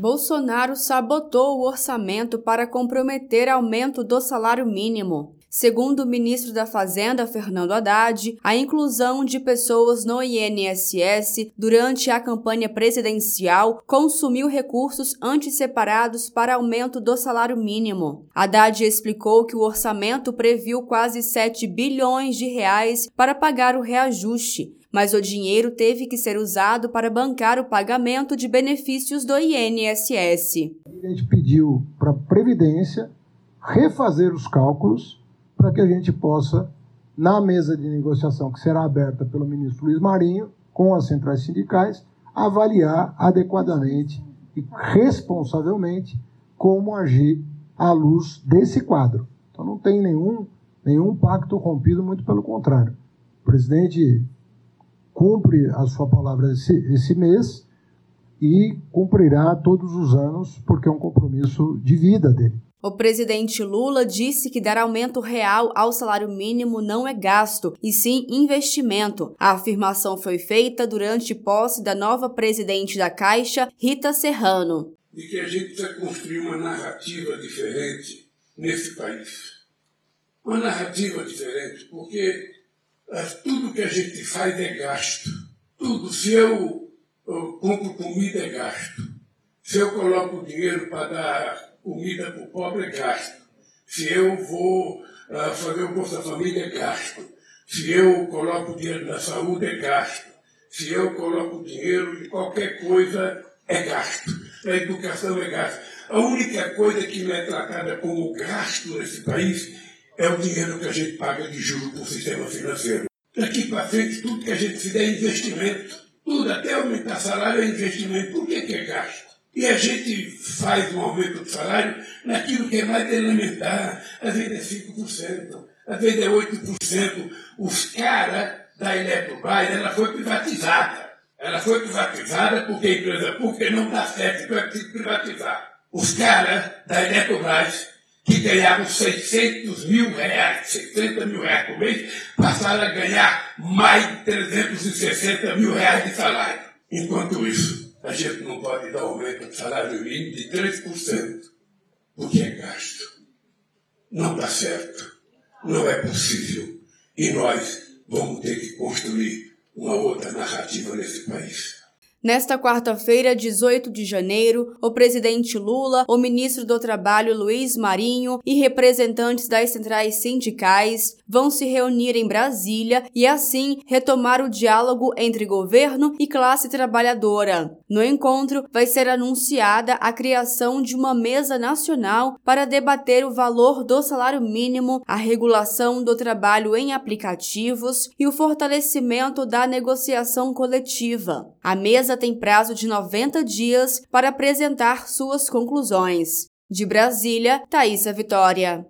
Bolsonaro sabotou o orçamento para comprometer aumento do salário mínimo. Segundo o ministro da Fazenda, Fernando Haddad, a inclusão de pessoas no INSS durante a campanha presidencial consumiu recursos antes separados para aumento do salário mínimo. Haddad explicou que o orçamento previu quase 7 bilhões de reais para pagar o reajuste, mas o dinheiro teve que ser usado para bancar o pagamento de benefícios do INSS. A gente pediu para a Previdência refazer os cálculos para que a gente possa, na mesa de negociação que será aberta pelo ministro Luiz Marinho, com as centrais sindicais, avaliar adequadamente e responsavelmente como agir à luz desse quadro. Então não tem nenhum, nenhum pacto rompido, muito pelo contrário. O presidente cumpre a sua palavra esse, esse mês e cumprirá todos os anos, porque é um compromisso de vida dele. O presidente Lula disse que dar aumento real ao salário mínimo não é gasto, e sim investimento. A afirmação foi feita durante posse da nova presidente da Caixa, Rita Serrano. De que a gente precisa construir uma narrativa diferente nesse país. Uma narrativa diferente, porque é, tudo que a gente faz é gasto. Tudo. Se eu, eu compro comida, é gasto. Se eu coloco dinheiro para dar comida para o pobre é gasto. Se eu vou uh, fazer o Bolsa Família, é gasto. Se eu coloco dinheiro na saúde, é gasto. Se eu coloco dinheiro em qualquer coisa, é gasto. A educação é gasto. A única coisa que não é tratada como gasto nesse país é o dinheiro que a gente paga de juros para o sistema financeiro. Daqui para frente, tudo que a gente fizer é investimento. Tudo, até aumentar salário é investimento. Por que, que é gasto? E a gente faz um aumento do salário naquilo que é mais elementar. Às vezes é 5%, às vezes é 8%. Os caras da Eletrobras, ela foi privatizada. Ela foi privatizada porque a empresa pública não dá certo para privatizar. Os caras da Eletrobras, que ganhavam 600 mil reais, 60 mil reais por mês, passaram a ganhar mais de 360 mil reais de salário. Enquanto isso, a gente não pode dar aumento do salário mínimo de 3%, porque é gasto. Não está certo. Não é possível. E nós vamos ter que construir uma outra narrativa nesse país. Nesta quarta-feira, 18 de janeiro, o presidente Lula, o ministro do Trabalho Luiz Marinho e representantes das centrais sindicais vão se reunir em Brasília e, assim, retomar o diálogo entre governo e classe trabalhadora. No encontro, vai ser anunciada a criação de uma mesa nacional para debater o valor do salário mínimo, a regulação do trabalho em aplicativos e o fortalecimento da negociação coletiva. A mesa tem prazo de 90 dias para apresentar suas conclusões. De Brasília, Thaisa Vitória.